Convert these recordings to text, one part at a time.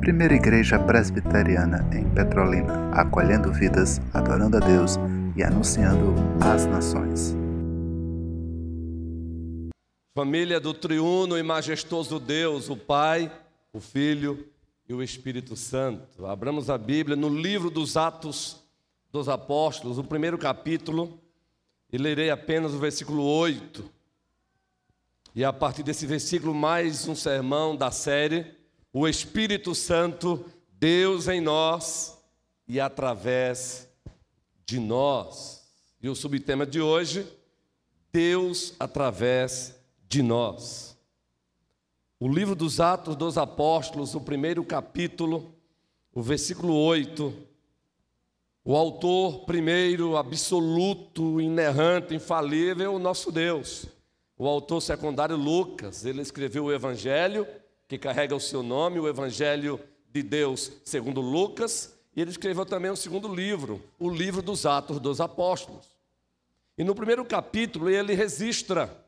Primeira Igreja Presbiteriana em Petrolina, acolhendo vidas, adorando a Deus e anunciando às nações. Família do triuno e majestoso Deus, o Pai, o Filho e o Espírito Santo. Abramos a Bíblia no livro dos Atos dos Apóstolos, o primeiro capítulo, e lerei apenas o versículo 8. E a partir desse versículo, mais um sermão da série o Espírito Santo, Deus em nós e através de nós. E o subtema de hoje, Deus através de nós. O livro dos Atos dos Apóstolos, o primeiro capítulo, o versículo 8. O autor primeiro, absoluto, inerrante, infalível, o nosso Deus. O autor secundário, Lucas, ele escreveu o Evangelho que carrega o seu nome, o Evangelho de Deus segundo Lucas, e ele escreveu também o segundo livro, o livro dos Atos dos Apóstolos. E no primeiro capítulo ele registra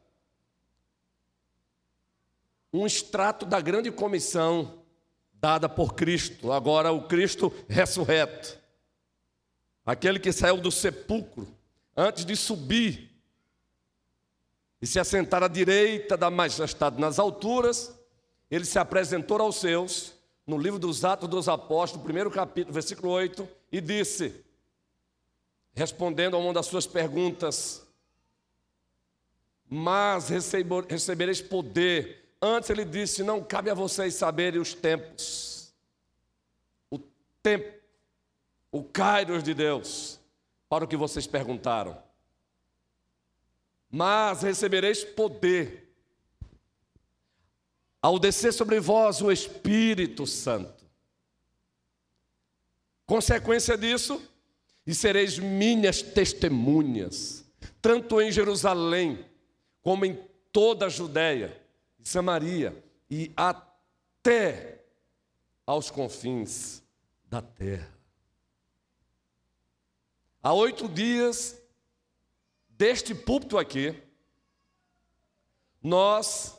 um extrato da grande comissão dada por Cristo, agora o Cristo ressurreto, aquele que saiu do sepulcro antes de subir e se assentar à direita da majestade nas alturas ele se apresentou aos seus, no livro dos Atos dos Apóstolos, primeiro capítulo, versículo 8, e disse, respondendo a uma das suas perguntas, mas recebereis poder. Antes ele disse: Não cabe a vocês saberem os tempos, o tempo, o Kairos de Deus, para o que vocês perguntaram. Mas recebereis poder ao descer sobre vós o Espírito Santo. Consequência disso, e sereis minhas testemunhas, tanto em Jerusalém, como em toda a Judéia e Samaria, e até aos confins da terra. Há oito dias deste púlpito aqui, nós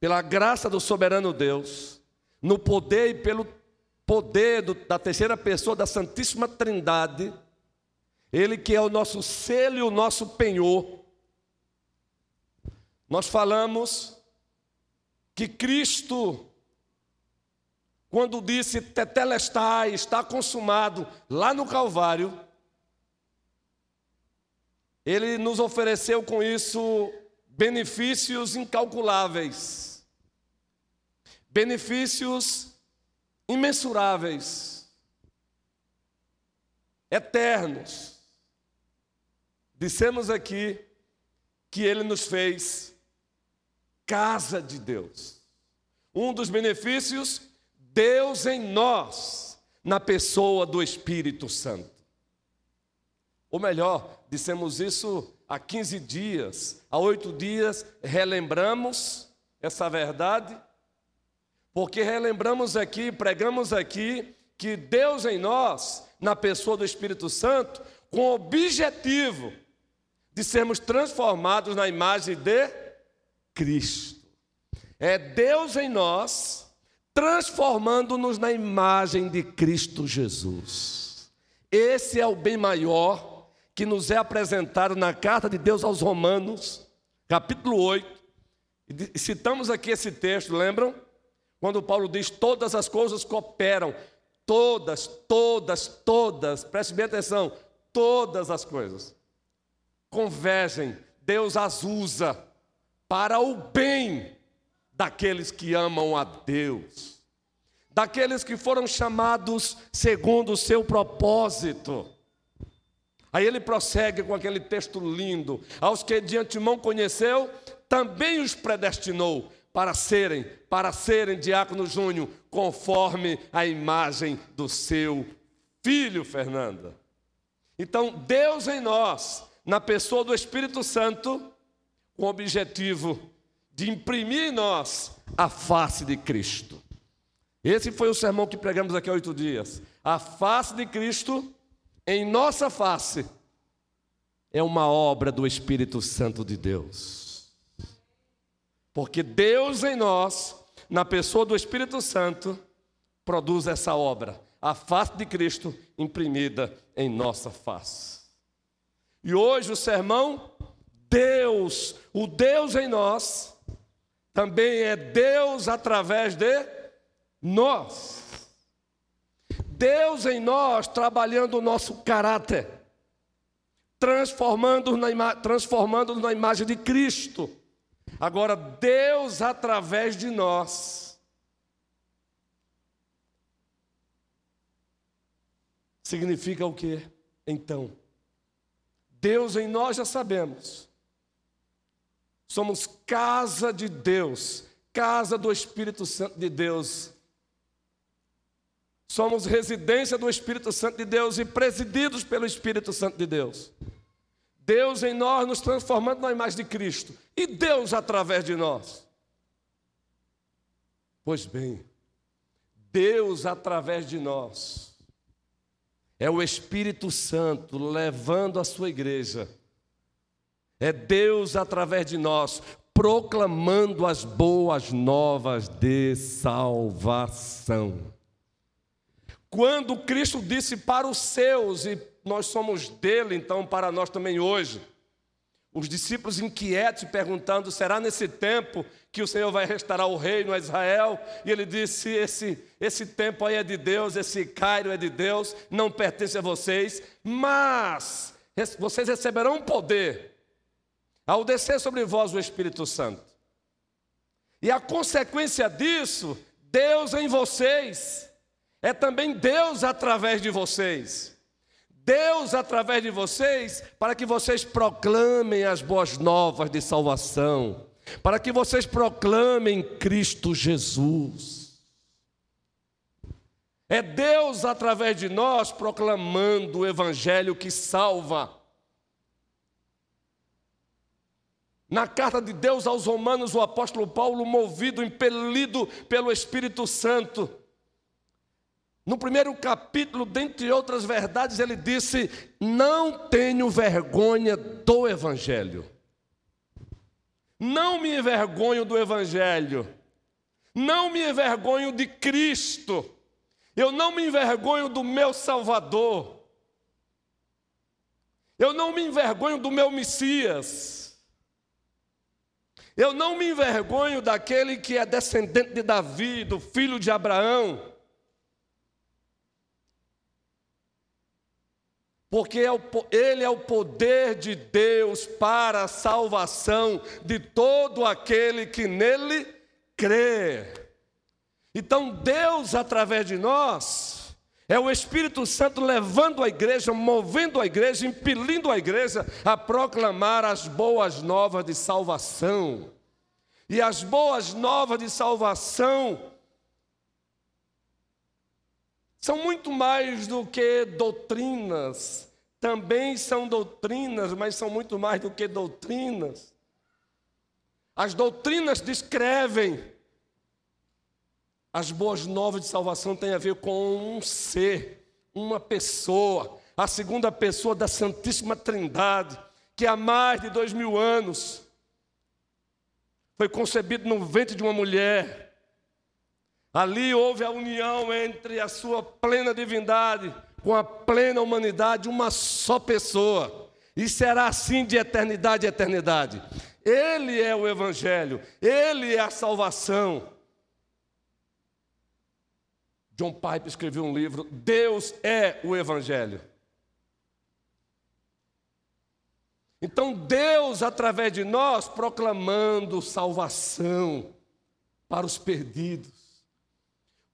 pela graça do soberano Deus, no poder e pelo poder do, da terceira pessoa da Santíssima Trindade, Ele que é o nosso selo e o nosso penhor, nós falamos que Cristo, quando disse Tetelestai, está consumado, lá no Calvário, Ele nos ofereceu com isso benefícios incalculáveis benefícios imensuráveis, eternos. Dissemos aqui que Ele nos fez casa de Deus. Um dos benefícios, Deus em nós, na pessoa do Espírito Santo. Ou melhor, dissemos isso há 15 dias, há oito dias, relembramos essa verdade porque relembramos aqui, pregamos aqui, que Deus em nós, na pessoa do Espírito Santo, com o objetivo de sermos transformados na imagem de Cristo. É Deus em nós, transformando-nos na imagem de Cristo Jesus. Esse é o bem maior que nos é apresentado na carta de Deus aos Romanos, capítulo 8. E citamos aqui esse texto, lembram? Quando Paulo diz todas as coisas cooperam, todas, todas, todas, preste bem atenção, todas as coisas convergem, Deus as usa para o bem daqueles que amam a Deus, daqueles que foram chamados segundo o seu propósito. Aí ele prossegue com aquele texto lindo: aos que de antemão conheceu, também os predestinou para serem, para serem diácono Júnior, conforme a imagem do seu filho Fernanda. Então, Deus em nós, na pessoa do Espírito Santo, com o objetivo de imprimir em nós a face de Cristo. Esse foi o sermão que pregamos aqui há oito dias. A face de Cristo em nossa face é uma obra do Espírito Santo de Deus. Porque Deus em nós, na pessoa do Espírito Santo, produz essa obra, a face de Cristo imprimida em nossa face. E hoje o sermão, Deus, o Deus em nós, também é Deus através de nós. Deus em nós trabalhando o nosso caráter, transformando-nos na, transformando na imagem de Cristo. Agora, Deus através de nós. Significa o que? Então, Deus em nós já sabemos. Somos casa de Deus, casa do Espírito Santo de Deus. Somos residência do Espírito Santo de Deus e presididos pelo Espírito Santo de Deus. Deus em nós nos transformando na imagem de Cristo e Deus através de nós. Pois bem, Deus através de nós é o Espírito Santo levando a sua igreja. É Deus através de nós proclamando as boas novas de salvação. Quando Cristo disse para os seus, e nós somos dele, então para nós também hoje, os discípulos inquietos perguntando: será nesse tempo que o Senhor vai restaurar o reino a Israel? E ele disse: esse, esse tempo aí é de Deus, esse Cairo é de Deus, não pertence a vocês, mas vocês receberão poder ao descer sobre vós o Espírito Santo. E a consequência disso, Deus em vocês é também Deus através de vocês. Deus através de vocês, para que vocês proclamem as boas novas de salvação, para que vocês proclamem Cristo Jesus. É Deus através de nós proclamando o Evangelho que salva. Na carta de Deus aos Romanos, o apóstolo Paulo, movido, impelido pelo Espírito Santo, no primeiro capítulo, dentre outras verdades, ele disse: Não tenho vergonha do Evangelho. Não me envergonho do Evangelho. Não me envergonho de Cristo. Eu não me envergonho do meu Salvador. Eu não me envergonho do meu Messias. Eu não me envergonho daquele que é descendente de Davi, do filho de Abraão. Porque é Ele é o poder de Deus para a salvação de todo aquele que nele crê. Então, Deus, através de nós, é o Espírito Santo levando a igreja, movendo a igreja, impelindo a igreja a proclamar as boas novas de salvação. E as boas novas de salvação são muito mais do que doutrinas. Também são doutrinas, mas são muito mais do que doutrinas. As doutrinas descrevem. As boas novas de salvação têm a ver com um ser, uma pessoa, a segunda pessoa da Santíssima Trindade, que há mais de dois mil anos foi concebido no ventre de uma mulher Ali houve a união entre a sua plena divindade com a plena humanidade, uma só pessoa. E será assim de eternidade a eternidade. Ele é o Evangelho, ele é a salvação. John Pipe escreveu um livro, Deus é o Evangelho. Então, Deus, através de nós, proclamando salvação para os perdidos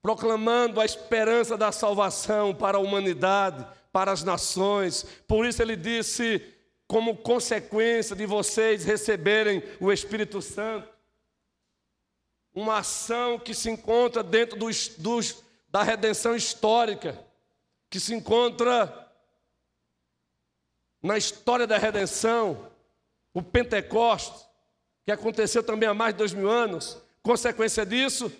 proclamando a esperança da salvação para a humanidade, para as nações. Por isso ele disse, como consequência de vocês receberem o Espírito Santo, uma ação que se encontra dentro dos, dos, da redenção histórica, que se encontra na história da redenção, o Pentecostes, que aconteceu também há mais de dois mil anos. Consequência disso,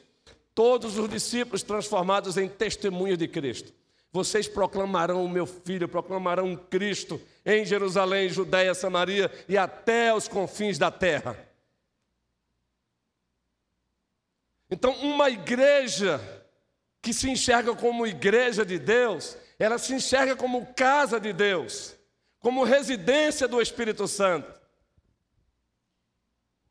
todos os discípulos transformados em testemunhas de Cristo. Vocês proclamarão o meu filho, proclamarão Cristo em Jerusalém, Judéia, Samaria e até os confins da terra. Então, uma igreja que se enxerga como igreja de Deus, ela se enxerga como casa de Deus, como residência do Espírito Santo.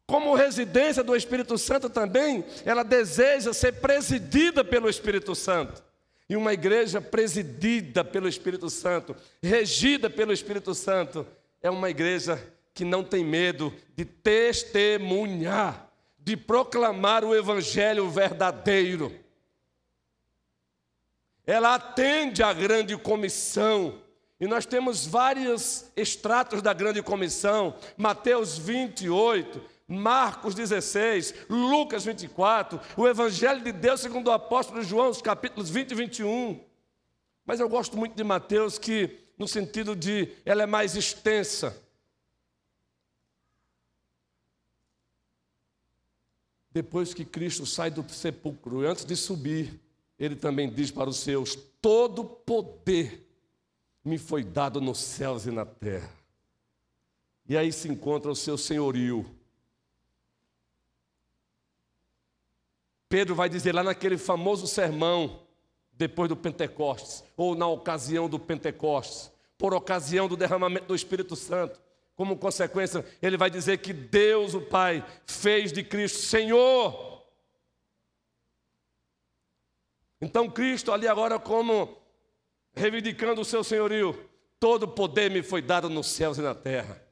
Como residência do Espírito Santo também, ela deseja ser presidida pelo Espírito Santo. E uma igreja presidida pelo Espírito Santo, regida pelo Espírito Santo, é uma igreja que não tem medo de testemunhar, de proclamar o Evangelho verdadeiro. Ela atende à grande comissão. E nós temos vários extratos da grande comissão, Mateus 28, Marcos 16, Lucas 24, o Evangelho de Deus segundo o apóstolo João, os capítulos 20 e 21. Mas eu gosto muito de Mateus, que no sentido de ela é mais extensa. Depois que Cristo sai do sepulcro, e antes de subir, ele também diz para os seus: Todo poder me foi dado nos céus e na terra. E aí se encontra o seu senhorio. Pedro vai dizer lá naquele famoso sermão, depois do Pentecostes, ou na ocasião do Pentecostes, por ocasião do derramamento do Espírito Santo. Como consequência, ele vai dizer que Deus, o Pai, fez de Cristo Senhor. Então, Cristo, ali agora, como reivindicando o seu senhorio, todo poder me foi dado nos céus e na terra.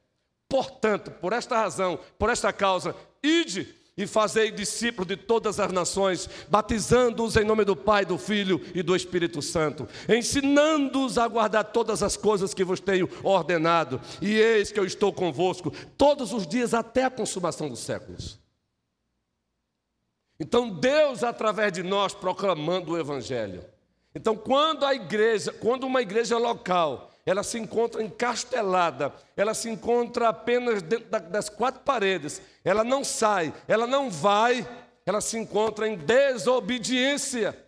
Portanto, por esta razão, por esta causa, ide e fazei discípulos de todas as nações, batizando-os em nome do Pai, do Filho e do Espírito Santo, ensinando-os a guardar todas as coisas que vos tenho ordenado, e eis que eu estou convosco todos os dias até a consumação dos séculos. Então, Deus, através de nós, proclamando o Evangelho. Então, quando a igreja, quando uma igreja local ela se encontra encastelada, ela se encontra apenas dentro das quatro paredes, ela não sai, ela não vai, ela se encontra em desobediência.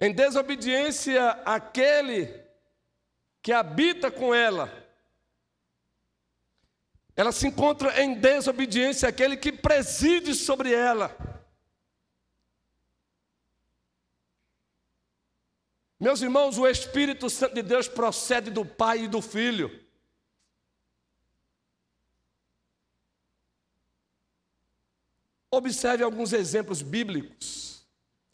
Em desobediência àquele que habita com ela. Ela se encontra em desobediência àquele que preside sobre ela. Meus irmãos, o Espírito Santo de Deus procede do Pai e do Filho. Observe alguns exemplos bíblicos,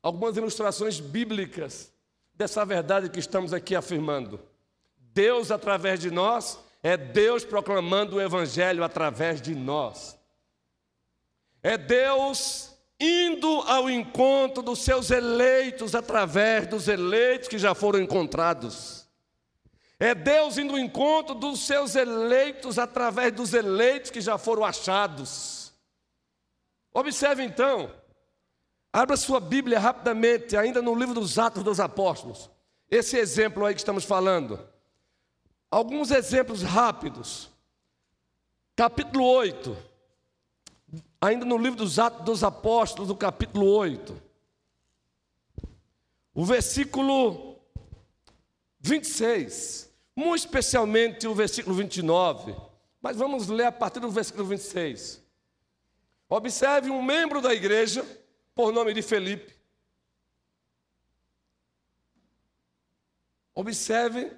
algumas ilustrações bíblicas dessa verdade que estamos aqui afirmando. Deus, através de nós, é Deus proclamando o Evangelho através de nós. É Deus indo ao encontro dos seus eleitos através dos eleitos que já foram encontrados. É Deus indo ao encontro dos seus eleitos através dos eleitos que já foram achados. Observe então, abra sua Bíblia rapidamente, ainda no livro dos Atos dos Apóstolos. Esse exemplo aí que estamos falando. Alguns exemplos rápidos. Capítulo 8 ainda no livro dos Atos dos Apóstolos, no capítulo 8, o versículo 26, muito especialmente o versículo 29, mas vamos ler a partir do versículo 26. Observe um membro da igreja, por nome de Felipe. Observe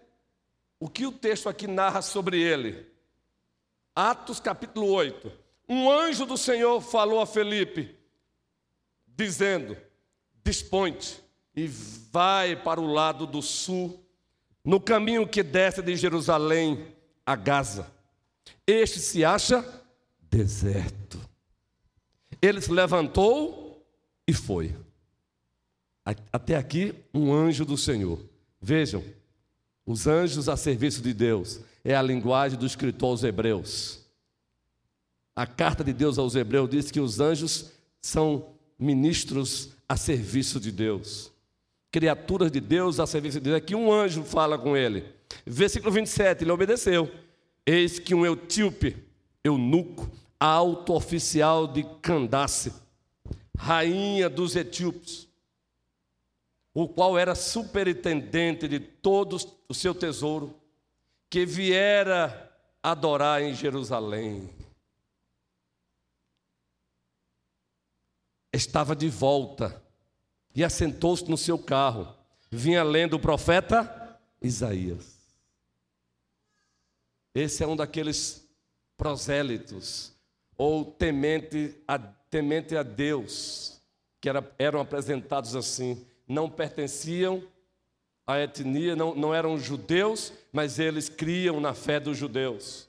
o que o texto aqui narra sobre ele. Atos capítulo 8 um anjo do Senhor falou a Felipe, dizendo: Dispõe-te e vai para o lado do sul, no caminho que desce de Jerusalém a Gaza. Este se acha deserto. Ele se levantou e foi. Até aqui, um anjo do Senhor. Vejam, os anjos a serviço de Deus é a linguagem do escritor aos Hebreus. A carta de Deus aos Hebreus diz que os anjos são ministros a serviço de Deus, criaturas de Deus a serviço de Deus. Aqui um anjo fala com ele. Versículo 27, ele obedeceu. Eis que um etíope, eunuco, alto oficial de Candace, rainha dos etíopes, o qual era superintendente de todo o seu tesouro, que viera adorar em Jerusalém. Estava de volta e assentou-se no seu carro. Vinha lendo o profeta Isaías. Esse é um daqueles prosélitos ou temente a, temente a Deus, que era, eram apresentados assim, não pertenciam à etnia, não, não eram judeus, mas eles criam na fé dos judeus.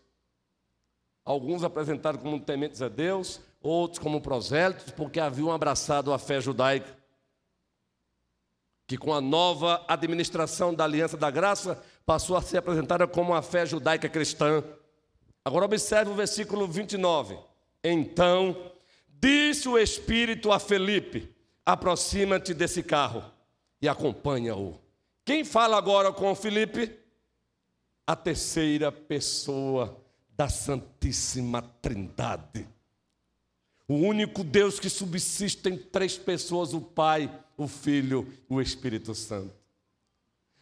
Alguns apresentaram como tementes a Deus, outros como prosélitos, porque haviam abraçado a fé judaica. Que com a nova administração da Aliança da Graça passou a ser apresentada como a fé judaica cristã. Agora observe o versículo 29. Então disse o Espírito a Felipe: aproxima-te desse carro e acompanha-o. Quem fala agora com Felipe? A terceira pessoa da Santíssima Trindade. O único Deus que subsiste em três pessoas: o Pai, o Filho e o Espírito Santo.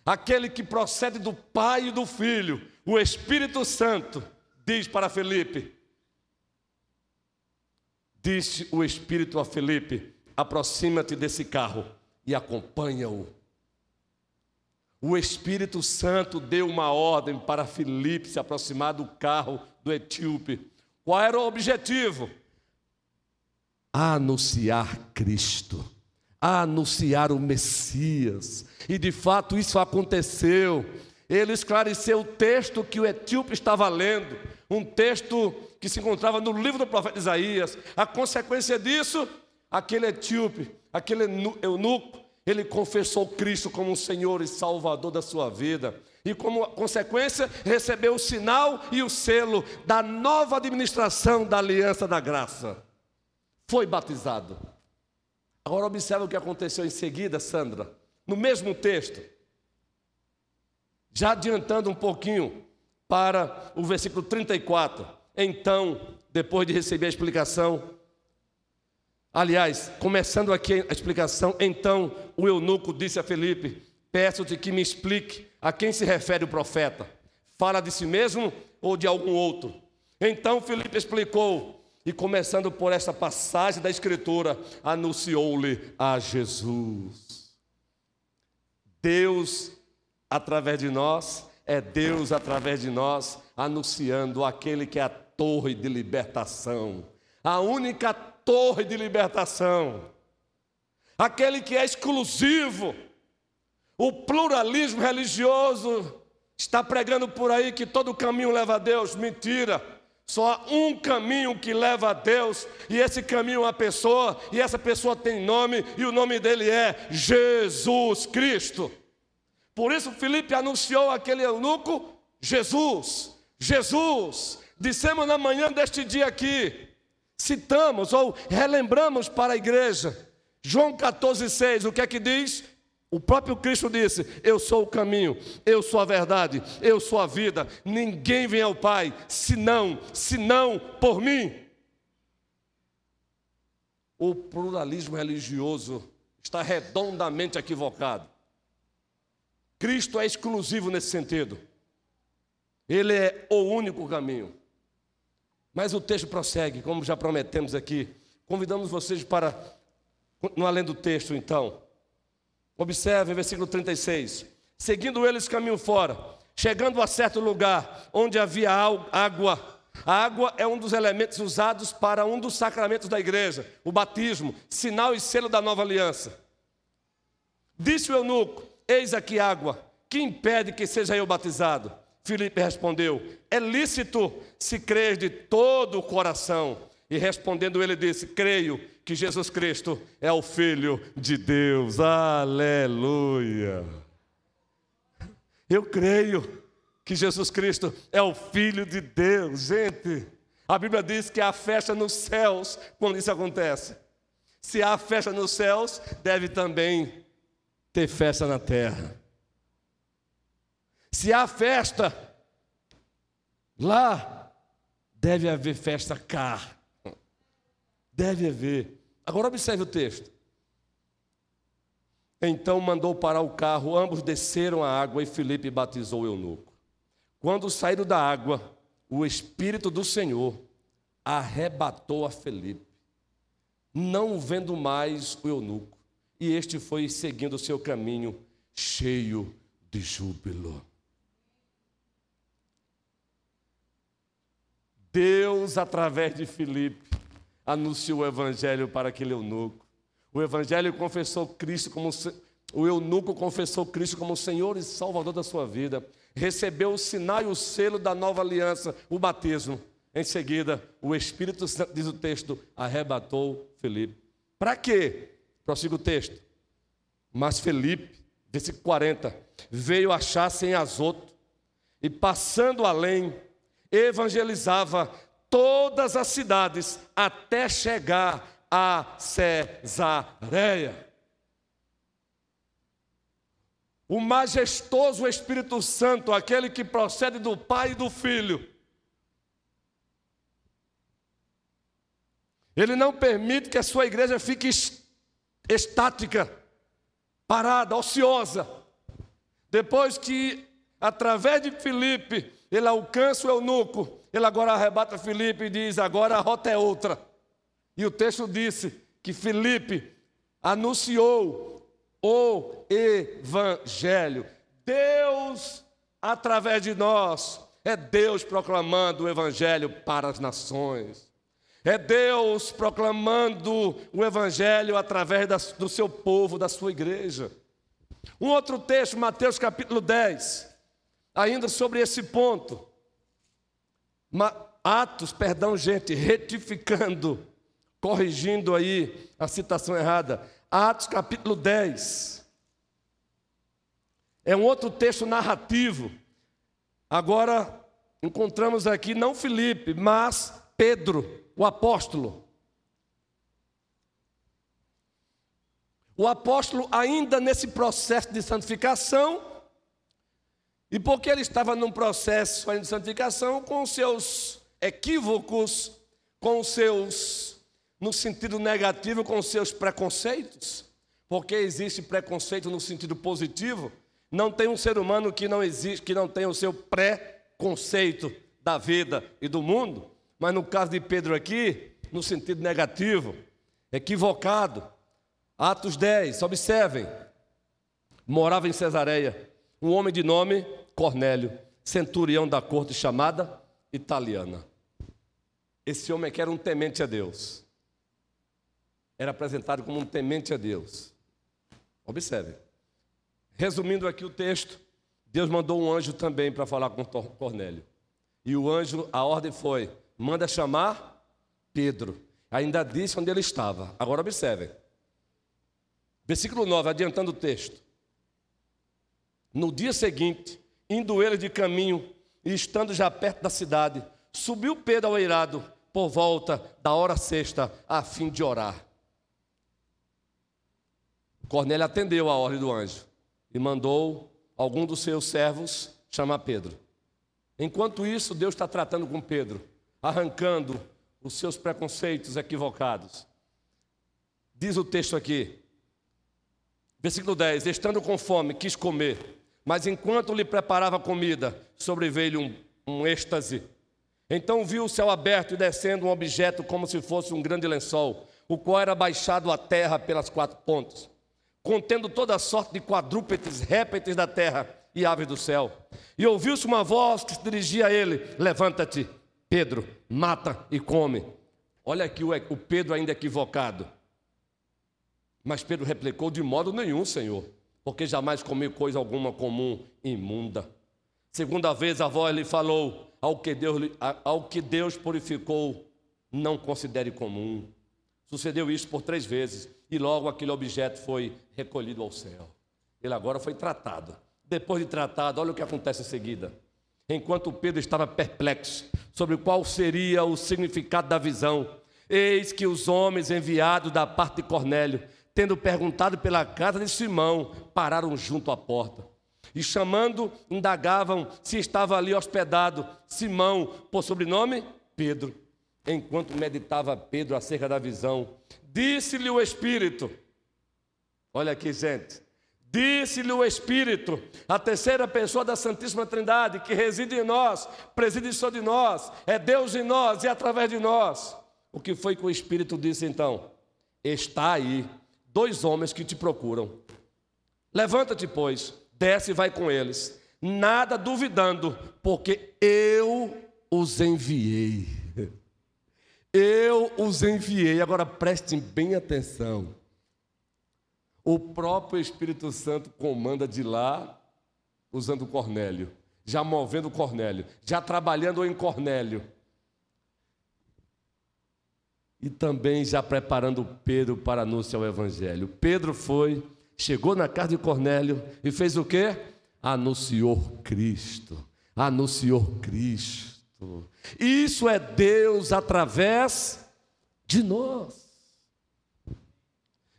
Aquele que procede do Pai e do Filho, o Espírito Santo, diz para Felipe: Disse o Espírito a Felipe: aproxima-te desse carro e acompanha-o. O Espírito Santo deu uma ordem para Felipe se aproximar do carro do etíope. Qual era o objetivo? Anunciar Cristo, anunciar o Messias. E de fato isso aconteceu. Ele esclareceu o texto que o etíope estava lendo, um texto que se encontrava no livro do profeta Isaías. A consequência disso, aquele etíope, aquele eunuco, ele confessou Cristo como o Senhor e Salvador da sua vida. E como consequência, recebeu o sinal e o selo da nova administração da aliança da graça. Foi batizado. Agora observe o que aconteceu em seguida, Sandra. No mesmo texto. Já adiantando um pouquinho para o versículo 34. Então, depois de receber a explicação, aliás, começando aqui a explicação, então o eunuco disse a Felipe: Peço-te que me explique a quem se refere o profeta. Fala de si mesmo ou de algum outro? Então Felipe explicou, e começando por essa passagem da Escritura, anunciou-lhe a Jesus. Deus, através de nós, é Deus através de nós, anunciando aquele que é a torre de libertação, a única torre de libertação, aquele que é exclusivo. O pluralismo religioso está pregando por aí que todo caminho leva a Deus. Mentira. Só há um caminho que leva a Deus, e esse caminho é uma pessoa, e essa pessoa tem nome, e o nome dele é Jesus Cristo. Por isso, Felipe anunciou aquele eunuco: Jesus, Jesus, Dissemos na manhã deste dia aqui, citamos ou relembramos para a igreja, João 14,6, o que é que diz? O próprio Cristo disse: Eu sou o caminho, eu sou a verdade, eu sou a vida. Ninguém vem ao Pai senão, senão por mim. O pluralismo religioso está redondamente equivocado. Cristo é exclusivo nesse sentido. Ele é o único caminho. Mas o texto prossegue, como já prometemos aqui. Convidamos vocês para continuar lendo o texto, então. Observe, versículo 36. Seguindo eles caminho fora, chegando a certo lugar onde havia água. A água é um dos elementos usados para um dos sacramentos da igreja, o batismo, sinal e selo da nova aliança. Disse o eunuco: Eis aqui água, que impede que seja eu batizado? Filipe respondeu: É lícito se crer de todo o coração. E respondendo ele disse: Creio que Jesus Cristo é o Filho de Deus. Aleluia. Eu creio que Jesus Cristo é o Filho de Deus. Gente, a Bíblia diz que há festa nos céus quando isso acontece. Se há festa nos céus, deve também ter festa na terra. Se há festa, lá deve haver festa cá. Deve haver. Agora observe o texto. Então mandou parar o carro, ambos desceram a água e Felipe batizou o eunuco. Quando saíram da água, o Espírito do Senhor arrebatou a Felipe. não vendo mais o eunuco, e este foi seguindo o seu caminho, cheio de júbilo. Deus, através de Filipe, anunciou o evangelho para aquele eunuco. O evangelho confessou Cristo como o eunuco confessou Cristo como Senhor e Salvador da sua vida. Recebeu o sinal e o selo da nova aliança, o batismo. Em seguida, o Espírito Santo, diz o texto, arrebatou Felipe. Para quê? Prossiga o texto. Mas Felipe, versículo 40, veio achar sem Azoto e passando além, evangelizava todas as cidades até chegar a Cesareia. O majestoso Espírito Santo, aquele que procede do Pai e do Filho, ele não permite que a sua igreja fique estática, parada, ociosa. Depois que, através de Filipe, ele alcança o eunuco, ele agora arrebata Filipe e diz: agora a rota é outra. E o texto disse que Filipe anunciou o Evangelho. Deus, através de nós, é Deus proclamando o Evangelho para as nações. É Deus proclamando o Evangelho através do seu povo, da sua igreja. Um outro texto, Mateus capítulo 10, ainda sobre esse ponto. Atos, perdão, gente, retificando, corrigindo aí a citação errada. Atos capítulo 10. É um outro texto narrativo. Agora encontramos aqui não Filipe, mas Pedro, o apóstolo. O apóstolo, ainda nesse processo de santificação, e porque ele estava num processo de santificação com seus equívocos, com seus, no sentido negativo, com seus preconceitos, porque existe preconceito no sentido positivo, não tem um ser humano que não existe, que não tenha o seu preconceito da vida e do mundo, mas no caso de Pedro aqui, no sentido negativo, equivocado. Atos 10, observem. Morava em Cesareia um homem de nome Cornélio, centurião da corte chamada italiana. Esse homem que era um temente a Deus. Era apresentado como um temente a Deus. Observe. Resumindo aqui o texto, Deus mandou um anjo também para falar com Cornélio. E o anjo, a ordem foi: manda chamar Pedro. Ainda disse onde ele estava. Agora observe. Versículo 9, adiantando o texto. No dia seguinte, indo ele de caminho e estando já perto da cidade, subiu Pedro ao eirado por volta da hora sexta, a fim de orar. Cornélio atendeu a ordem do anjo e mandou algum dos seus servos chamar Pedro. Enquanto isso, Deus está tratando com Pedro, arrancando os seus preconceitos equivocados. Diz o texto aqui, versículo 10: Estando com fome, quis comer mas enquanto lhe preparava comida, sobreveio-lhe um, um êxtase. Então viu o céu aberto e descendo um objeto como se fosse um grande lençol, o qual era baixado à terra pelas quatro pontas, contendo toda sorte de quadrúpedes, répteis da terra e aves do céu. E ouviu-se uma voz que se dirigia a ele: Levanta-te, Pedro, mata e come. Olha aqui o Pedro ainda equivocado. Mas Pedro replicou: De modo nenhum, Senhor porque jamais comi coisa alguma comum imunda. Segunda vez a voz lhe falou: ao que Deus, ao que Deus purificou, não considere comum. Sucedeu isso por três vezes, e logo aquele objeto foi recolhido ao céu. Ele agora foi tratado. Depois de tratado, olha o que acontece em seguida. Enquanto Pedro estava perplexo sobre qual seria o significado da visão, eis que os homens enviados da parte de Cornélio tendo perguntado pela casa de Simão, pararam junto à porta. E chamando, indagavam se estava ali hospedado Simão, por sobrenome Pedro. Enquanto meditava Pedro acerca da visão, disse-lhe o Espírito: Olha aqui, gente. Disse-lhe o Espírito, a terceira pessoa da Santíssima Trindade, que reside em nós, preside sobre nós, é Deus em nós e através de nós. O que foi que o Espírito disse então? Está aí dois homens que te procuram. Levanta-te, pois, desce e vai com eles, nada duvidando, porque eu os enviei. Eu os enviei. Agora prestem bem atenção. O próprio Espírito Santo comanda de lá, usando Cornélio, já movendo Cornélio, já trabalhando em Cornélio. E também já preparando Pedro para anunciar o Evangelho. Pedro foi, chegou na casa de Cornélio e fez o quê? Anunciou Cristo. Anunciou Cristo. Isso é Deus através de nós.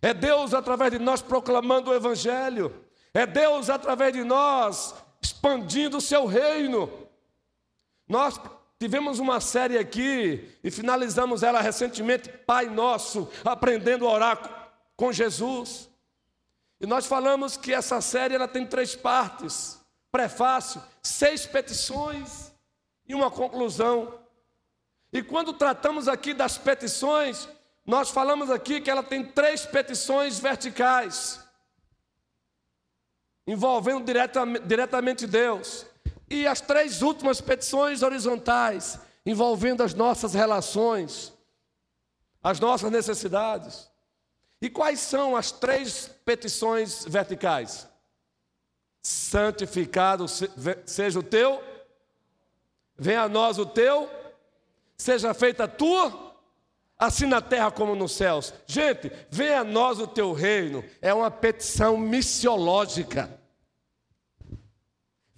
É Deus através de nós proclamando o Evangelho. É Deus através de nós expandindo o seu reino. Nós tivemos uma série aqui e finalizamos ela recentemente, Pai Nosso, aprendendo a orar com Jesus. E nós falamos que essa série ela tem três partes: prefácio, seis petições e uma conclusão. E quando tratamos aqui das petições, nós falamos aqui que ela tem três petições verticais, envolvendo diretamente, diretamente Deus, e as três últimas petições horizontais, envolvendo as nossas relações, as nossas necessidades. E quais são as três petições verticais? Santificado seja o teu, venha a nós o teu, seja feita a tua assim na terra como nos céus. Gente, venha a nós o teu reino, é uma petição missiológica.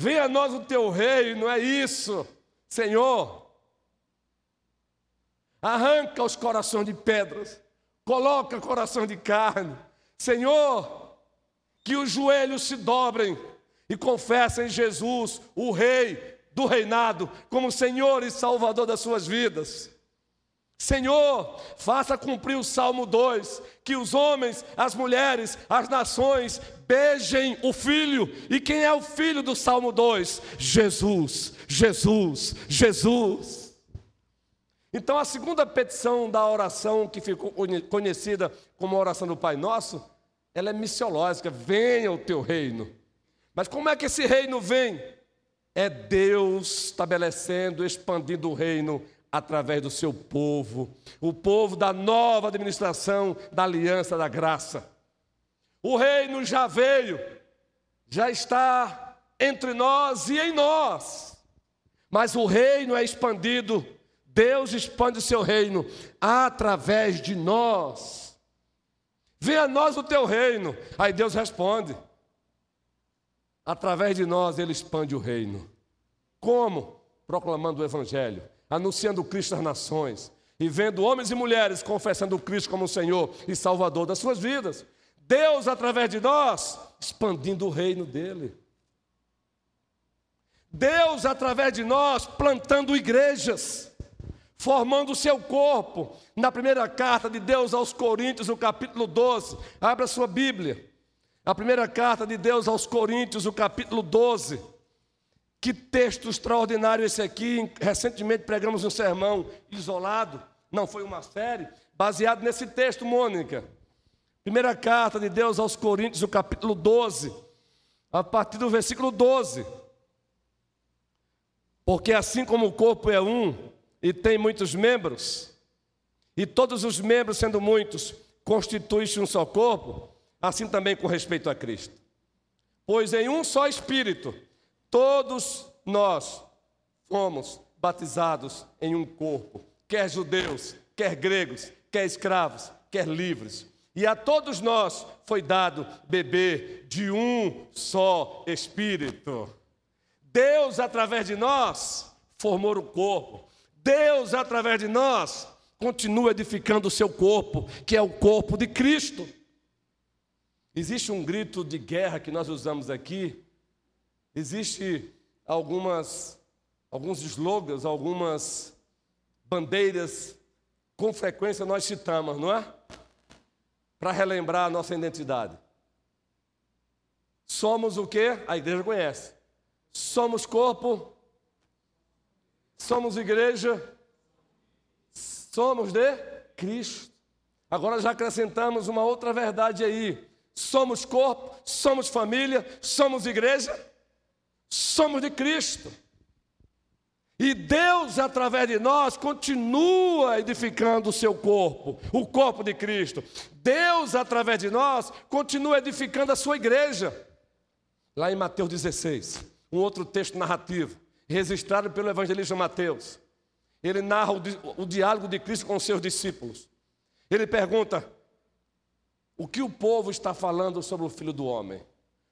Venha a nós o teu reino, é isso, Senhor. Arranca os corações de pedras, coloca coração de carne. Senhor, que os joelhos se dobrem e confessem Jesus, o Rei do reinado, como Senhor e Salvador das suas vidas. Senhor, faça cumprir o Salmo 2, que os homens, as mulheres, as nações beijem o Filho. E quem é o Filho do Salmo 2? Jesus, Jesus, Jesus. Então, a segunda petição da oração, que ficou conhecida como a oração do Pai Nosso, ela é missiológica: venha o teu reino. Mas como é que esse reino vem? É Deus estabelecendo, expandindo o reino através do seu povo, o povo da nova administração da aliança da graça. O reino já veio, já está entre nós e em nós, mas o reino é expandido, Deus expande o seu reino através de nós. Venha a nós o teu reino, aí Deus responde. Através de nós ele expande o reino. Como? Proclamando o Evangelho anunciando Cristo às nações e vendo homens e mulheres confessando Cristo como Senhor e Salvador das suas vidas. Deus, através de nós, expandindo o reino dele. Deus, através de nós, plantando igrejas, formando o seu corpo. Na primeira carta de Deus aos Coríntios, no capítulo 12, abra sua Bíblia. A primeira carta de Deus aos Coríntios, no capítulo 12. Que texto extraordinário esse aqui. Recentemente pregamos um sermão isolado, não foi uma série, baseado nesse texto, Mônica. Primeira carta de Deus aos Coríntios, o capítulo 12, a partir do versículo 12. Porque assim como o corpo é um e tem muitos membros, e todos os membros, sendo muitos, constituem-se um só corpo, assim também com respeito a Cristo. Pois em um só Espírito, Todos nós fomos batizados em um corpo, quer judeus, quer gregos, quer escravos, quer livres. E a todos nós foi dado beber de um só Espírito. Deus, através de nós, formou o corpo. Deus, através de nós, continua edificando o seu corpo, que é o corpo de Cristo. Existe um grito de guerra que nós usamos aqui, Existe algumas alguns slogans, algumas bandeiras com frequência nós citamos, não é? Para relembrar a nossa identidade. Somos o que? A igreja conhece. Somos corpo. Somos igreja. Somos de Cristo. Agora já acrescentamos uma outra verdade aí. Somos corpo, somos família, somos igreja, somos de Cristo. E Deus, através de nós, continua edificando o seu corpo, o corpo de Cristo. Deus, através de nós, continua edificando a sua igreja. Lá em Mateus 16, um outro texto narrativo, registrado pelo evangelista Mateus. Ele narra o, o diálogo de Cristo com os seus discípulos. Ele pergunta: O que o povo está falando sobre o filho do homem?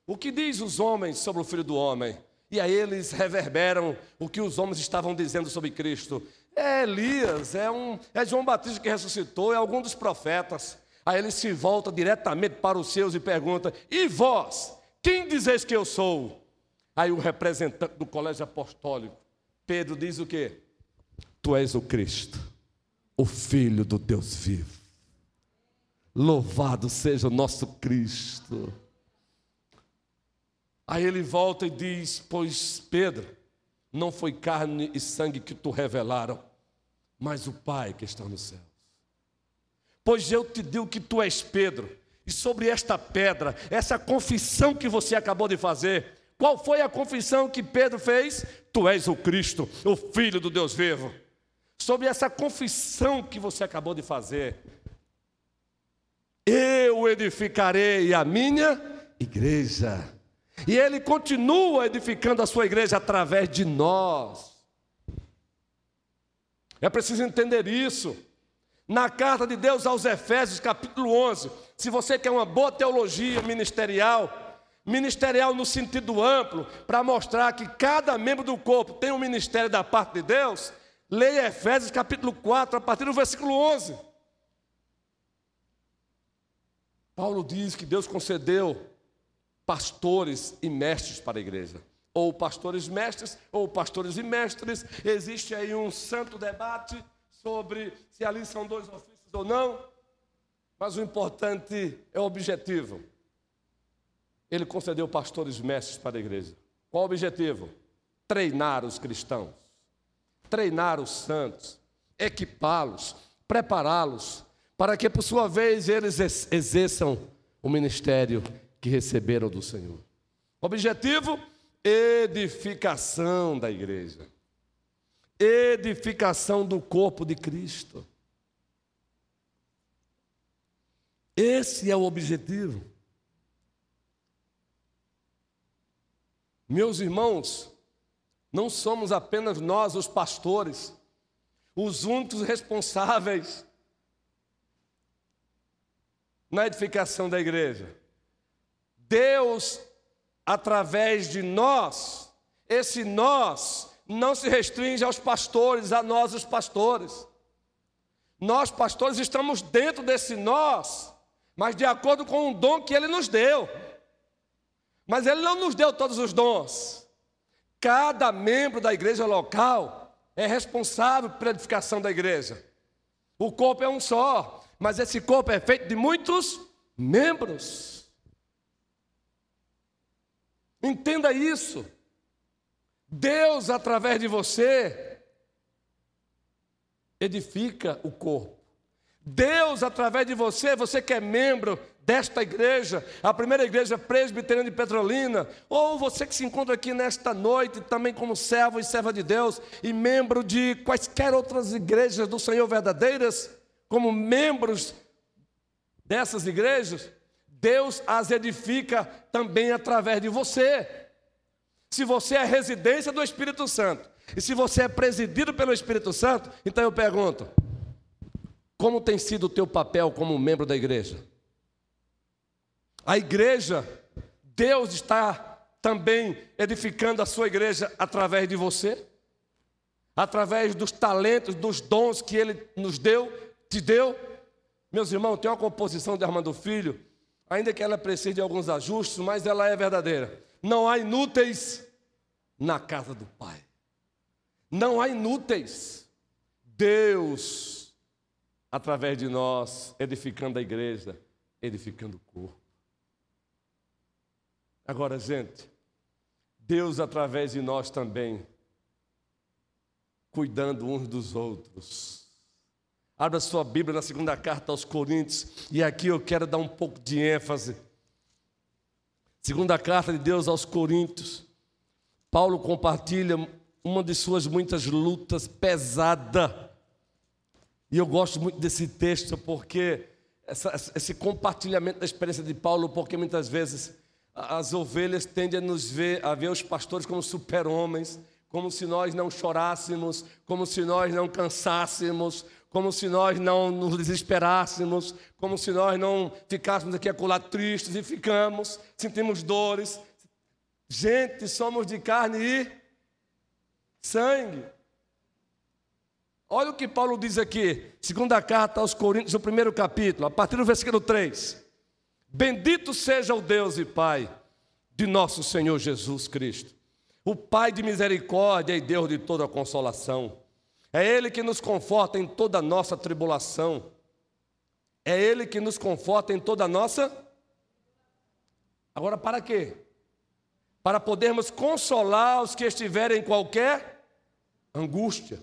O que diz os homens sobre o filho do homem? E aí eles reverberam o que os homens estavam dizendo sobre Cristo. É Elias, é, um, é João Batista que ressuscitou, é algum dos profetas. Aí ele se volta diretamente para os seus e pergunta: E vós, quem dizeis que eu sou? Aí o representante do colégio apostólico, Pedro, diz o quê? Tu és o Cristo, o Filho do Deus vivo. Louvado seja o nosso Cristo. Aí ele volta e diz: Pois Pedro, não foi carne e sangue que tu revelaram, mas o Pai que está no céu. Pois eu te digo que tu és Pedro, e sobre esta pedra, essa confissão que você acabou de fazer, qual foi a confissão que Pedro fez? Tu és o Cristo, o Filho do Deus vivo. Sobre essa confissão que você acabou de fazer, eu edificarei a minha igreja. E ele continua edificando a sua igreja através de nós. É preciso entender isso. Na carta de Deus aos Efésios, capítulo 11, se você quer uma boa teologia ministerial, ministerial no sentido amplo, para mostrar que cada membro do corpo tem um ministério da parte de Deus, leia Efésios capítulo 4, a partir do versículo 11. Paulo diz que Deus concedeu pastores e mestres para a igreja. Ou pastores mestres, ou pastores e mestres. Existe aí um santo debate sobre se ali são dois ofícios ou não. Mas o importante é o objetivo. Ele concedeu pastores mestres para a igreja. Qual o objetivo? Treinar os cristãos, treinar os santos, equipá-los, prepará-los para que por sua vez eles exerçam o ministério que receberam do Senhor. Objetivo: edificação da igreja, edificação do corpo de Cristo. Esse é o objetivo. Meus irmãos, não somos apenas nós, os pastores, os únicos responsáveis na edificação da igreja. Deus, através de nós, esse nós não se restringe aos pastores, a nós, os pastores. Nós, pastores, estamos dentro desse nós, mas de acordo com o dom que Ele nos deu. Mas Ele não nos deu todos os dons. Cada membro da igreja local é responsável pela edificação da igreja. O corpo é um só, mas esse corpo é feito de muitos membros. Entenda isso. Deus, através de você, edifica o corpo. Deus, através de você, você que é membro desta igreja, a primeira igreja presbiteriana de Petrolina, ou você que se encontra aqui nesta noite também como servo e serva de Deus e membro de quaisquer outras igrejas do Senhor verdadeiras, como membros dessas igrejas, Deus as edifica também através de você. Se você é residência do Espírito Santo, e se você é presidido pelo Espírito Santo, então eu pergunto: como tem sido o teu papel como membro da igreja? A igreja, Deus está também edificando a sua igreja através de você, através dos talentos, dos dons que Ele nos deu te deu. Meus irmãos, tem uma composição de Armando Filho, ainda que ela precise de alguns ajustes, mas ela é verdadeira. Não há inúteis na casa do Pai. Não há inúteis. Deus, através de nós, edificando a igreja, edificando o corpo. Agora, gente, Deus através de nós também, cuidando uns dos outros Abra sua Bíblia na segunda carta aos Coríntios, e aqui eu quero dar um pouco de ênfase. Segunda carta de Deus aos Coríntios. Paulo compartilha uma de suas muitas lutas pesada. E eu gosto muito desse texto porque essa, esse compartilhamento da experiência de Paulo, porque muitas vezes as ovelhas tendem a nos ver, a ver os pastores como super-homens, como se nós não chorássemos, como se nós não cansássemos, como se nós não nos desesperássemos, como se nós não ficássemos aqui acolá tristes e ficamos, sentimos dores. Gente, somos de carne e sangue. Olha o que Paulo diz aqui, segunda carta aos Coríntios, no primeiro capítulo, a partir do versículo 3. Bendito seja o Deus e Pai de nosso Senhor Jesus Cristo, o Pai de misericórdia e Deus de toda consolação. É Ele que nos conforta em toda a nossa tribulação. É Ele que nos conforta em toda a nossa. Agora, para quê? Para podermos consolar os que estiverem em qualquer angústia,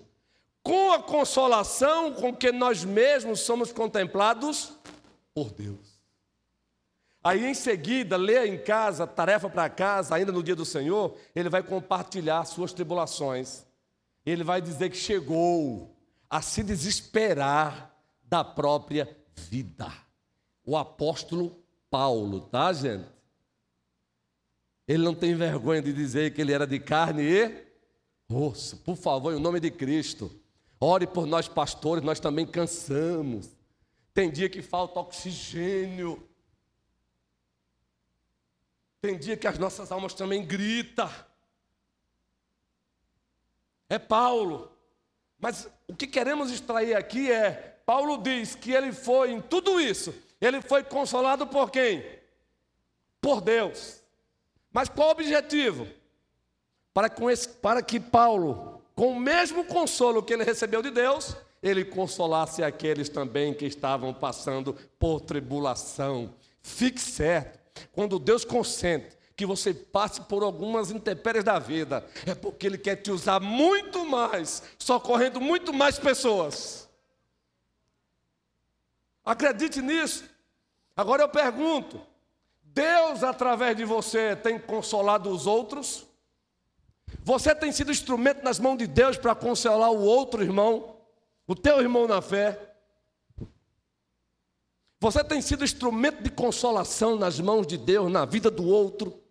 com a consolação com que nós mesmos somos contemplados por Deus. Aí em seguida, leia em casa, tarefa para casa, ainda no dia do Senhor, ele vai compartilhar suas tribulações. Ele vai dizer que chegou a se desesperar da própria vida. O apóstolo Paulo, tá, gente? Ele não tem vergonha de dizer que ele era de carne e osso. Por favor, em nome de Cristo, ore por nós pastores, nós também cansamos. Tem dia que falta oxigênio. Tem dia que as nossas almas também gritam. É Paulo. Mas o que queremos extrair aqui é: Paulo diz que ele foi em tudo isso, ele foi consolado por quem? Por Deus. Mas qual o objetivo? Para, com esse, para que Paulo, com o mesmo consolo que ele recebeu de Deus, ele consolasse aqueles também que estavam passando por tribulação. Fique certo quando Deus consente que você passe por algumas intempéries da vida, é porque Ele quer te usar muito mais, socorrendo muito mais pessoas. Acredite nisso. Agora eu pergunto: Deus, através de você, tem consolado os outros? Você tem sido instrumento nas mãos de Deus para consolar o outro irmão, o teu irmão na fé? Você tem sido instrumento de consolação nas mãos de Deus, na vida do outro.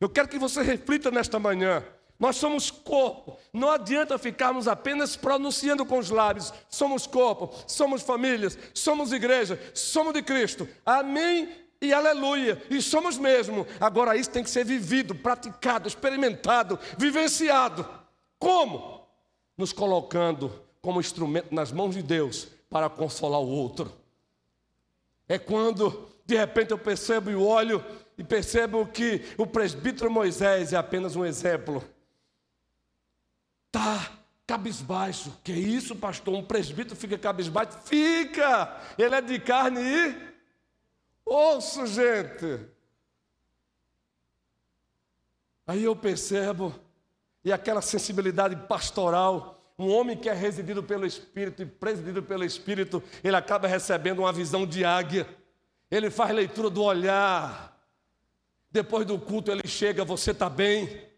Eu quero que você reflita nesta manhã. Nós somos corpo. Não adianta ficarmos apenas pronunciando com os lábios. Somos corpo, somos famílias, somos igreja, somos de Cristo. Amém e aleluia. E somos mesmo. Agora isso tem que ser vivido, praticado, experimentado, vivenciado. Como? Nos colocando como instrumento nas mãos de Deus para consolar o outro. É quando, de repente, eu percebo e olho e percebo que o presbítero Moisés é apenas um exemplo. Tá cabisbaixo. Que isso, pastor? Um presbítero fica cabisbaixo? Fica! Ele é de carne e osso, gente. Aí eu percebo, e aquela sensibilidade pastoral, um homem que é residido pelo Espírito e presidido pelo Espírito, ele acaba recebendo uma visão de águia. Ele faz leitura do olhar. Depois do culto ele chega, você está bem?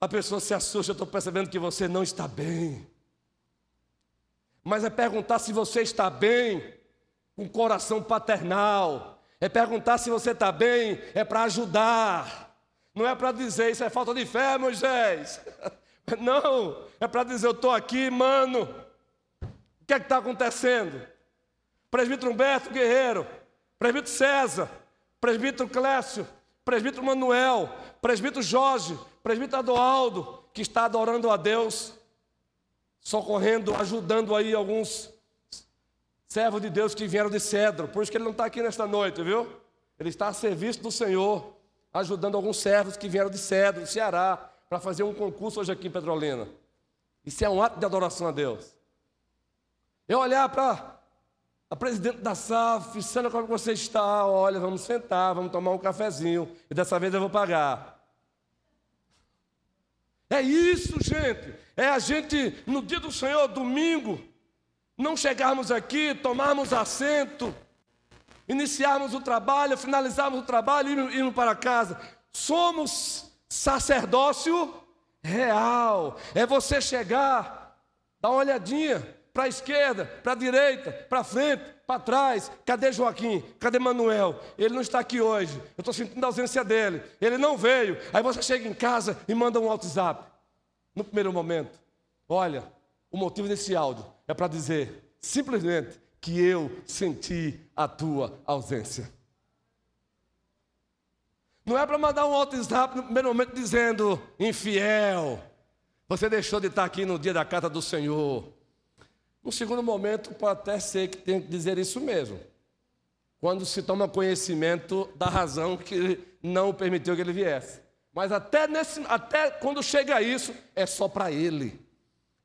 A pessoa se assusta, eu estou percebendo que você não está bem. Mas é perguntar se você está bem, com coração paternal. É perguntar se você está bem, é para ajudar. Não é para dizer isso é falta de fé, Moisés. Não, é para dizer: eu estou aqui, mano. O que é que está acontecendo? Presbítero Humberto Guerreiro, presbítero César, presbítero Clécio, presbítero Manuel, presbítero Jorge, presbítero Adoaldo, que está adorando a Deus, socorrendo, ajudando aí alguns servos de Deus que vieram de cedro. Por isso que ele não está aqui nesta noite, viu? Ele está a serviço do Senhor, ajudando alguns servos que vieram de cedro, do Ceará para fazer um concurso hoje aqui em Petrolina. Isso é um ato de adoração a Deus. Eu olhar para a presidente da SAF, Sandra, como você está? Olha, vamos sentar, vamos tomar um cafezinho. E dessa vez eu vou pagar. É isso, gente. É a gente, no dia do Senhor, domingo, não chegarmos aqui, tomarmos assento, iniciarmos o trabalho, finalizarmos o trabalho e irmos para casa. Somos sacerdócio real. É você chegar, dar uma olhadinha para a esquerda, para a direita, para frente, para trás. Cadê Joaquim? Cadê Manuel? Ele não está aqui hoje. Eu estou sentindo a ausência dele. Ele não veio. Aí você chega em casa e manda um WhatsApp. No primeiro momento, olha, o motivo desse áudio é para dizer simplesmente que eu senti a tua ausência. Não é para mandar um WhatsApp no primeiro momento dizendo, infiel, você deixou de estar aqui no dia da carta do Senhor. No segundo momento, pode até ser que tenha que dizer isso mesmo. Quando se toma conhecimento da razão que não permitiu que ele viesse. Mas até, nesse, até quando chega a isso, é só para ele.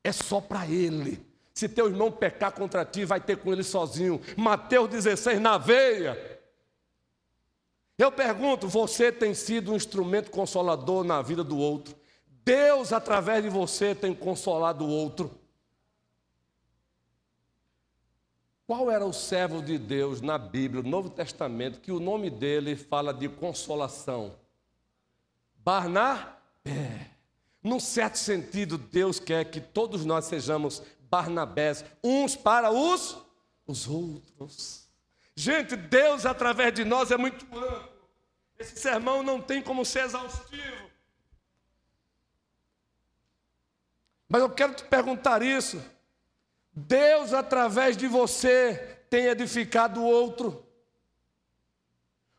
É só para ele. Se teu irmão pecar contra ti, vai ter com ele sozinho. Mateus 16 na veia. Eu pergunto: você tem sido um instrumento consolador na vida do outro? Deus, através de você, tem consolado o outro? Qual era o servo de Deus na Bíblia, no Novo Testamento, que o nome dele fala de consolação? Barnabé. Num certo sentido, Deus quer que todos nós sejamos Barnabés, uns para os, os outros. Gente, Deus através de nós é muito amplo. Esse sermão não tem como ser exaustivo. Mas eu quero te perguntar isso. Deus através de você tem edificado o outro.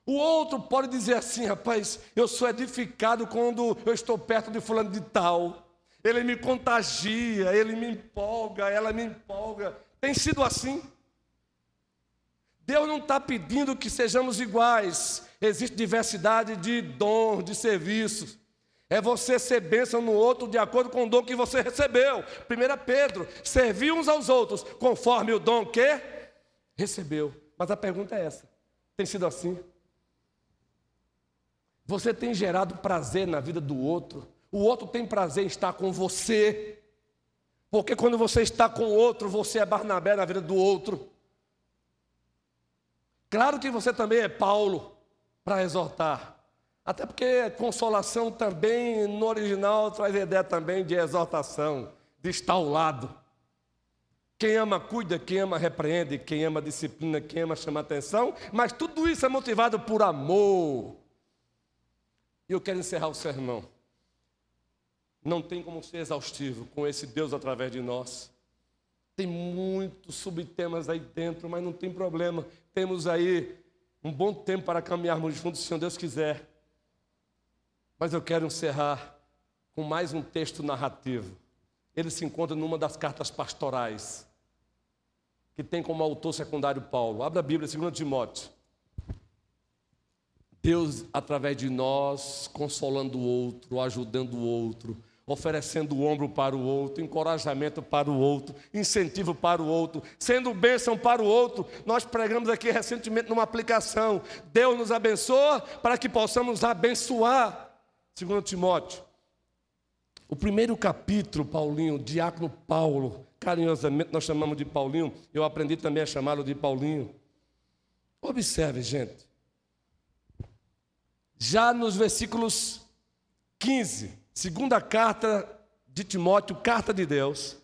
O outro pode dizer assim, rapaz, eu sou edificado quando eu estou perto de fulano de tal. Ele me contagia, ele me empolga, ela me empolga. Tem sido assim? Deus não está pedindo que sejamos iguais. Existe diversidade de dons, de serviços. É você ser bênção no outro de acordo com o dom que você recebeu. 1 Pedro, servir uns aos outros conforme o dom que recebeu. Mas a pergunta é essa: tem sido assim? Você tem gerado prazer na vida do outro? O outro tem prazer em estar com você? Porque quando você está com o outro, você é Barnabé na vida do outro. Claro que você também é Paulo para exortar. Até porque consolação também, no original, traz a ideia também de exortação, de estar ao lado. Quem ama, cuida, quem ama, repreende, quem ama, disciplina, quem ama, chama atenção, mas tudo isso é motivado por amor. E eu quero encerrar o sermão. Não tem como ser exaustivo com esse Deus através de nós. Tem muitos subtemas aí dentro, mas não tem problema. Temos aí um bom tempo para caminharmos juntos, se Deus quiser. Mas eu quero encerrar com mais um texto narrativo. Ele se encontra numa das cartas pastorais, que tem como autor secundário Paulo. Abra a Bíblia, 2 Timóteo. Deus, através de nós, consolando o outro, ajudando o outro, oferecendo o ombro para o outro, encorajamento para o outro, incentivo para o outro, sendo bênção para o outro. Nós pregamos aqui recentemente numa aplicação. Deus nos abençoa para que possamos abençoar. Segundo Timóteo. O primeiro capítulo, Paulinho, diácono Paulo, carinhosamente nós chamamos de Paulinho, eu aprendi também a chamá-lo de Paulinho. Observe, gente. Já nos versículos 15 Segunda carta de Timóteo, carta de Deus,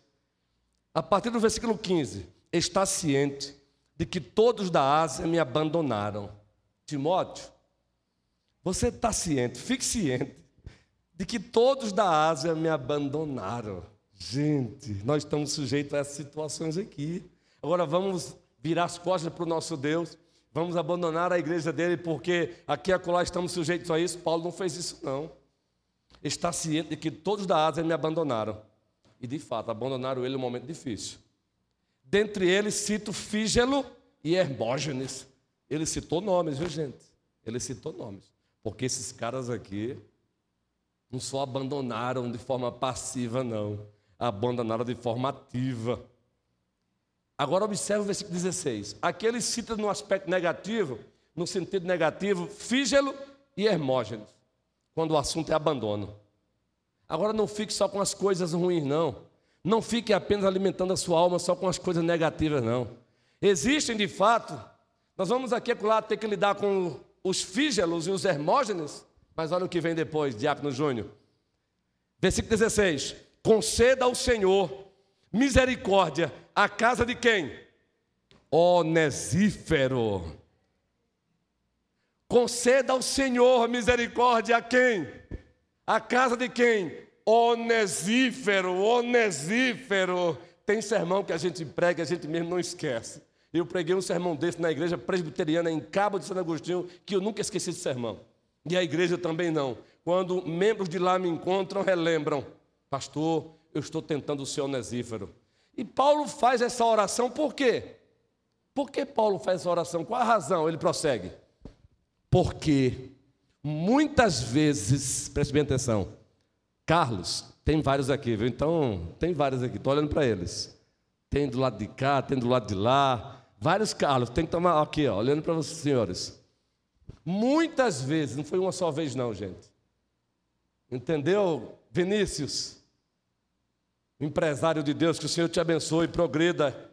a partir do versículo 15, está ciente de que todos da Ásia me abandonaram. Timóteo, você está ciente, fique ciente de que todos da Ásia me abandonaram. Gente, nós estamos sujeitos a essas situações aqui. Agora vamos virar as costas para o nosso Deus, vamos abandonar a igreja dele, porque aqui e acolá estamos sujeitos a isso. Paulo não fez isso, não está ciente de que todos da Ásia me abandonaram. E de fato, abandonaram ele em um momento difícil. Dentre eles, cito Fígelo e Hermógenes. Ele citou nomes, viu gente? Ele citou nomes. Porque esses caras aqui não só abandonaram de forma passiva, não. Abandonaram de forma ativa. Agora observe o versículo 16. Aqui ele cita no aspecto negativo, no sentido negativo, Fígelo e Hermógenes quando o assunto é abandono. Agora não fique só com as coisas ruins, não. Não fique apenas alimentando a sua alma só com as coisas negativas, não. Existem de fato. Nós vamos aqui acolá ter que lidar com os fígelos e os hermógenes, mas olha o que vem depois, Diácono Júnior. Versículo 16: Conceda ao Senhor misericórdia à casa de quem? Onesífero. Conceda ao Senhor misericórdia a quem? A casa de quem? Onesífero, onesífero. Tem sermão que a gente prega a gente mesmo não esquece. Eu preguei um sermão desse na igreja presbiteriana em Cabo de Santo Agostinho, que eu nunca esqueci de sermão. E a igreja também não. Quando membros de lá me encontram, relembram: Pastor, eu estou tentando ser onesífero. E Paulo faz essa oração por quê? Por que Paulo faz essa oração? Qual a razão? Ele prossegue. Porque muitas vezes, preste bem atenção, Carlos, tem vários aqui, viu? Então, tem vários aqui, estou olhando para eles. Tem do lado de cá, tem do lado de lá. Vários Carlos, tem que tomar aqui, ó, olhando para vocês, senhores. Muitas vezes, não foi uma só vez, não, gente. Entendeu, Vinícius? Empresário de Deus, que o Senhor te abençoe, progrida.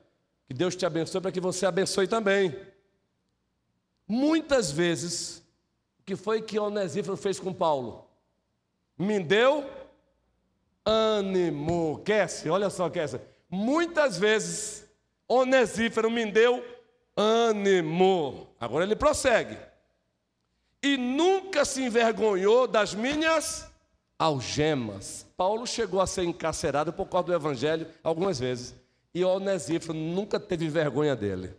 Que Deus te abençoe para que você abençoe também. Muitas vezes, o que foi que Onesífero fez com Paulo? Me deu ânimo. Quer-se, olha só, quer-se. Muitas vezes, Onesífero me deu ânimo. Agora ele prossegue. E nunca se envergonhou das minhas algemas. Paulo chegou a ser encarcerado por causa do evangelho algumas vezes. E Onesífero nunca teve vergonha dele.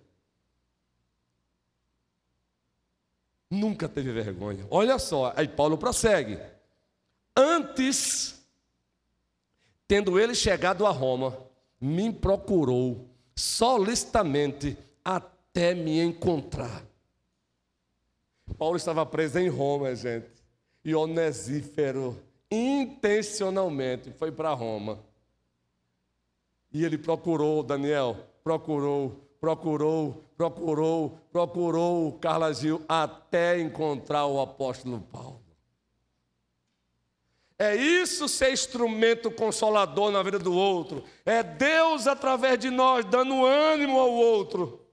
Nunca teve vergonha. Olha só, aí Paulo prossegue. Antes, tendo ele chegado a Roma, me procurou solicitamente até me encontrar. Paulo estava preso em Roma, gente. E Onesífero, intencionalmente, foi para Roma. E ele procurou, Daniel, procurou procurou, procurou, procurou Carla Gil até encontrar o apóstolo Paulo. É isso ser instrumento consolador na vida do outro. É Deus através de nós dando ânimo ao outro.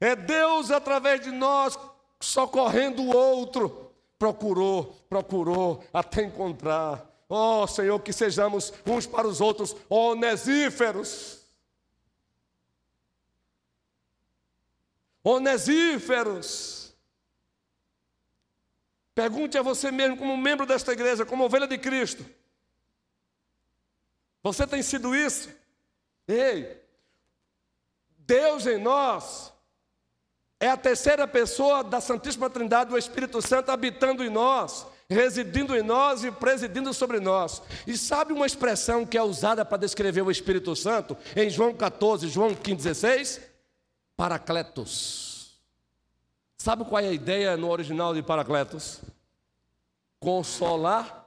É Deus através de nós socorrendo o outro. Procurou, procurou até encontrar. Oh Senhor, que sejamos uns para os outros onesíferos. onesíferos. Pergunte a você mesmo, como membro desta igreja, como ovelha de Cristo: Você tem sido isso? Ei, Deus em nós é a terceira pessoa da Santíssima Trindade, o Espírito Santo habitando em nós, residindo em nós e presidindo sobre nós. E sabe uma expressão que é usada para descrever o Espírito Santo em João 14, João 15, 16? Paracletos. Sabe qual é a ideia no original de Paracletos? Consolador.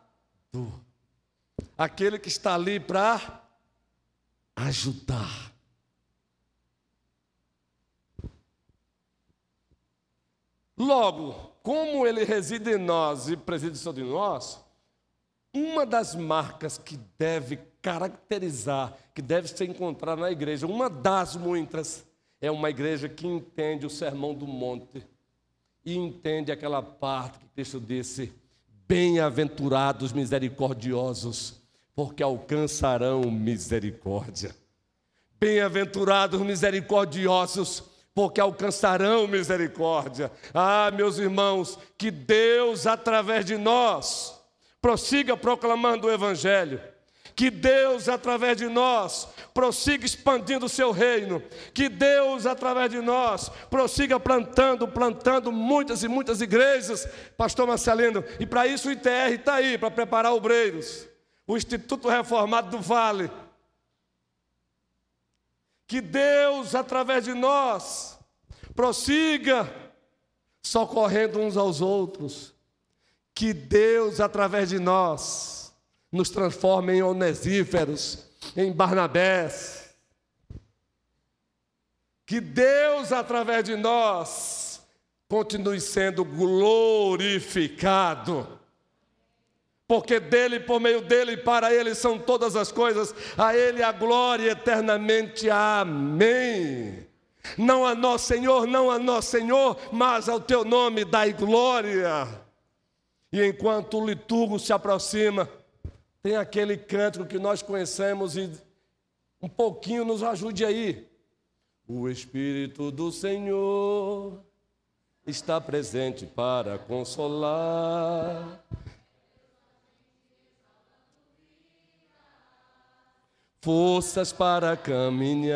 Aquele que está ali para ajudar. Logo, como ele reside em nós e preside sobre nós, uma das marcas que deve caracterizar, que deve ser encontrada na igreja, uma das muitas, é uma igreja que entende o sermão do monte e entende aquela parte que Cristo disse: Bem-aventurados misericordiosos, porque alcançarão misericórdia. Bem-aventurados misericordiosos, porque alcançarão misericórdia. Ah, meus irmãos, que Deus, através de nós, prossiga proclamando o Evangelho que Deus, através de nós, prossiga expandindo o seu reino. Que Deus, através de nós, prossiga plantando, plantando muitas e muitas igrejas, Pastor Marcelino. E para isso o ITR está aí, para preparar obreiros. O Instituto Reformado do Vale. Que Deus, através de nós, prossiga socorrendo uns aos outros. Que Deus, através de nós, nos transforma em onesíferos, em Barnabés. Que Deus, através de nós, continue sendo glorificado. Porque dele, por meio dele e para ele são todas as coisas, a ele a glória eternamente. Amém. Não a nós, Senhor, não a nós, Senhor, mas ao teu nome dai glória. E enquanto o liturgo se aproxima, tem aquele cântico que nós conhecemos e um pouquinho nos ajude aí. O Espírito do Senhor está presente para consolar. Forças para caminhar.